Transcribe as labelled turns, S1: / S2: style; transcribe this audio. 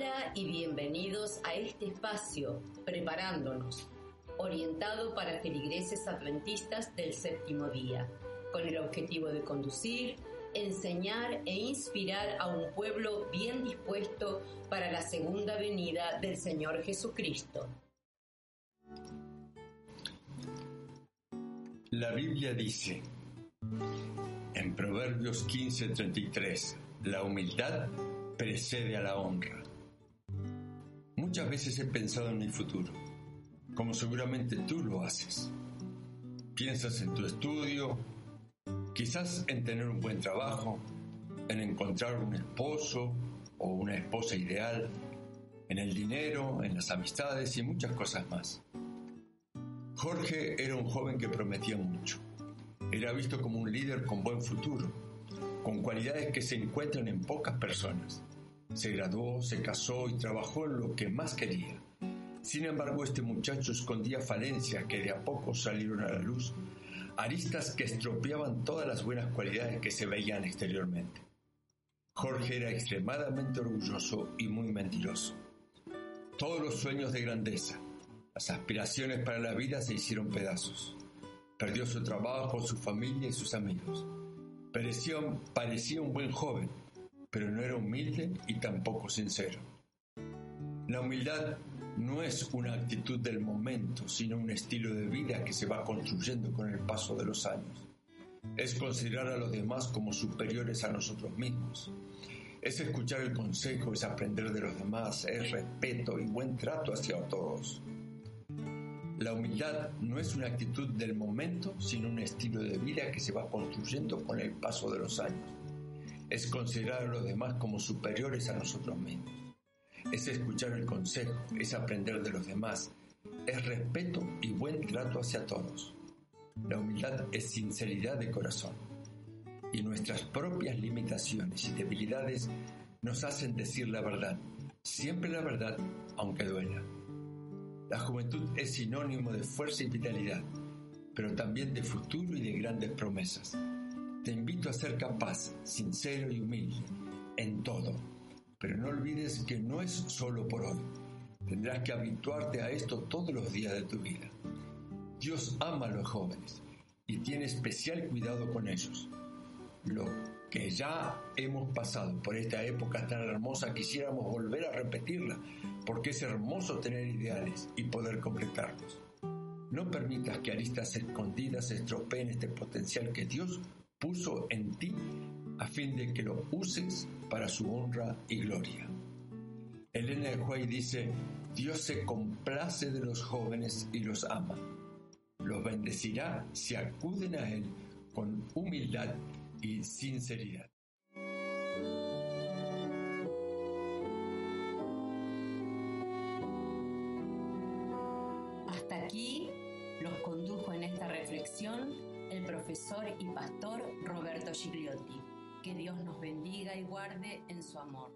S1: Hola y bienvenidos a este espacio Preparándonos, orientado para feligreses adventistas del séptimo día, con el objetivo de conducir, enseñar e inspirar a un pueblo bien dispuesto para la segunda venida del Señor Jesucristo.
S2: La Biblia dice en Proverbios 15:33, la humildad precede a la honra. Muchas veces he pensado en mi futuro, como seguramente tú lo haces. Piensas en tu estudio, quizás en tener un buen trabajo, en encontrar un esposo o una esposa ideal, en el dinero, en las amistades y muchas cosas más. Jorge era un joven que prometía mucho. Era visto como un líder con buen futuro, con cualidades que se encuentran en pocas personas. Se graduó, se casó y trabajó en lo que más quería. Sin embargo, este muchacho escondía falencias que de a poco salieron a la luz, aristas que estropeaban todas las buenas cualidades que se veían exteriormente. Jorge era extremadamente orgulloso y muy mentiroso. Todos los sueños de grandeza, las aspiraciones para la vida se hicieron pedazos. Perdió su trabajo, su familia y sus amigos. Parecía, parecía un buen joven, pero no era humilde y tampoco sincero. La humildad no es una actitud del momento, sino un estilo de vida que se va construyendo con el paso de los años. Es considerar a los demás como superiores a nosotros mismos. Es escuchar el consejo, es aprender de los demás, es respeto y buen trato hacia todos. La humildad no es una actitud del momento, sino un estilo de vida que se va construyendo con el paso de los años. Es considerar a los demás como superiores a nosotros mismos. Es escuchar el consejo, es aprender de los demás, es respeto y buen trato hacia todos. La humildad es sinceridad de corazón. Y nuestras propias limitaciones y debilidades nos hacen decir la verdad, siempre la verdad, aunque duela. La juventud es sinónimo de fuerza y vitalidad, pero también de futuro y de grandes promesas. Te invito a ser capaz, sincero y humilde en todo, pero no olvides que no es solo por hoy. Tendrás que habituarte a esto todos los días de tu vida. Dios ama a los jóvenes y tiene especial cuidado con ellos. Lo que ya hemos pasado por esta época tan hermosa quisiéramos volver a repetirla porque es hermoso tener ideales y poder completarlos. No permitas que aristas escondidas estropeen este potencial que Dios puso en ti a fin de que lo uses para su honra y gloria. Elena de Huay dice, Dios se complace de los jóvenes y los ama. Los bendecirá si acuden a Él con humildad y sinceridad.
S1: Hasta aquí los condujo en esta reflexión el profesor y pastor Roberto Gigliotti. Que Dios nos bendiga y guarde en su amor.